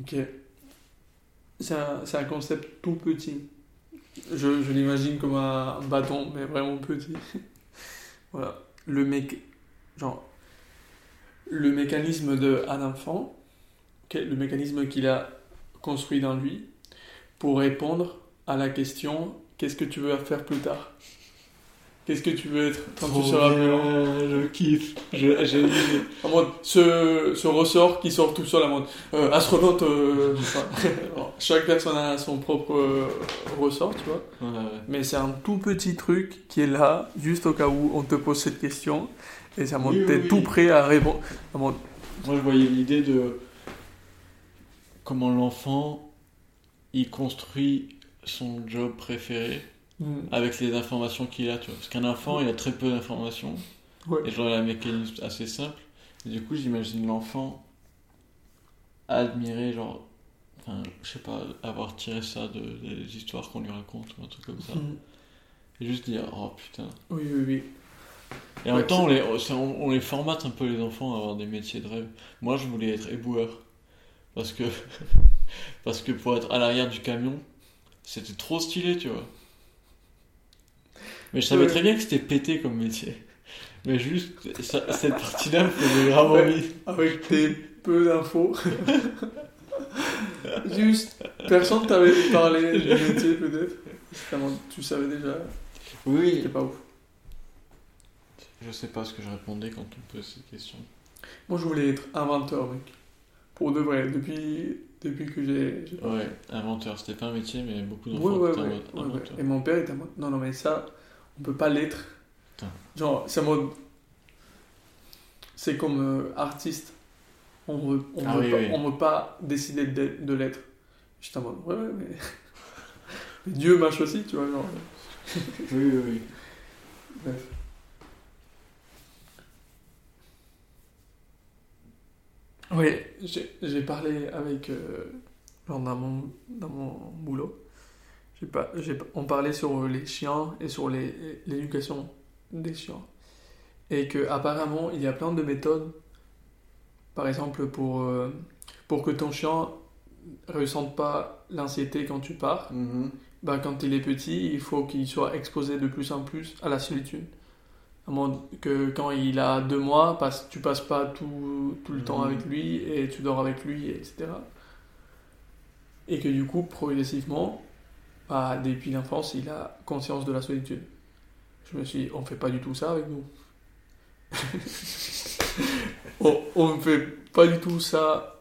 Ok. C'est un, concept tout petit. Je, l'imagine comme un bâton, mais vraiment petit. voilà. Le mec. Genre. Le mécanisme d'un enfant. le mécanisme qu'il a construit dans lui pour répondre à la question qu'est-ce que tu veux faire plus tard? Qu'est-ce que tu veux être quand tu seras grand Je kiffe. Je- J'ai En mode, ce, ce ressort qui sort tout seul, en mode, euh, astronaute, euh, alors, chaque personne a son propre euh, ressort, tu vois. Ouais, ouais. Mais c'est un tout petit truc qui est là, juste au cas où on te pose cette question. Et en mode, Oui, t'es oui. tout prêt à répondre. Moi, je voyais l'idée de comment l'enfant il construit son job préféré hmm, avec les informations qu'il a, tu vois. Parce qu'un enfant, il a très peu d'informations ouais. et genre il a un mécanisme assez simple. Et du coup, j'imagine l'enfant admirer, genre, enfin, je sais pas, avoir tiré ça de, des histoires qu'on lui raconte ou un truc comme ça. Hmm. Et juste dire, oh putain. Oui, oui, oui. Et en même temps, on les, on, on les formate un peu les enfants à avoir des métiers de rêve. Moi, je voulais être éboueur. Parce que, parce que pour être à l'arrière du camion, c'était trop stylé, tu vois. Mais je savais Ouais. très bien que c'était pété comme métier. Mais juste, ça- cette partie-là me faisait grave Ouais. envie. Avec tes peu d'infos. juste, personne t'avait parlé du métier, peut-être. Tu savais déjà. Oui, C'était pas ouf. je sais pas ce que je répondais quand on me pose cette question. Moi, je voulais être inventeur, mec. Pour de vrai, depuis, depuis que j'ai. Ouais, inventeur, c'était pas un métier, mais beaucoup d'enfants Ouais, ouais, étaient en ouais, inventeur. Et mon père était en mode, non, non, mais ça, on peut pas l'être. Genre, c'est en mode. C'est comme euh, artiste. On veut, on, Ah veut oui, pas, oui. on veut pas décider de, de l'être. J'étais en mode, ouais, ouais, mais. mais Dieu m'a choisi, tu vois, genre. Oui, oui, oui. Bref. Oui, j'ai j'ai parlé avec. euh, genre dans mon, dans mon boulot. Pas, on parlait sur les chiens et sur l'éducation des chiens. Et que apparemment il y a plein de méthodes. Par exemple, pour, euh, pour que ton chien ressente pas l'anxiété quand tu pars, bah, quand il est petit, il faut qu'il soit exposé de plus en plus à la solitude. À moins que quand il a deux mois, passe, tu passes pas tout, tout le temps Mhm. avec lui et tu dors avec lui, etc. Et que du coup, progressivement, bah, depuis l'enfance, il a conscience de la solitude. Je me suis dit, on fait pas du tout ça avec nous. on, ne fait pas du tout ça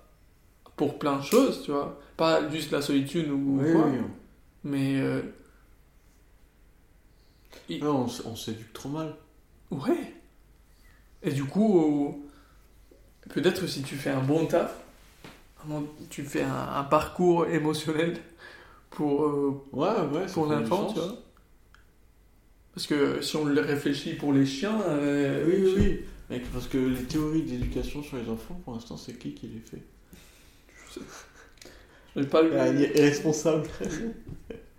pour plein de choses, tu vois. Pas juste la solitude ou Oui, quoi. oui, Mais euh. Non, on, s- on s'éduque trop mal. ouais. Et du coup, euh, peut-être si tu fais un bon taf, tu fais un, un parcours émotionnel pour, euh, Ouais, ouais, pour l'enfant, tu vois. Parce que si on le réfléchit pour les chiens, euh, Oui, oui, oui. Mec, parce que les théories d'éducation sur les enfants, pour l'instant, c'est qui qui les fait? j'ai pas lu. Ah, il est responsable.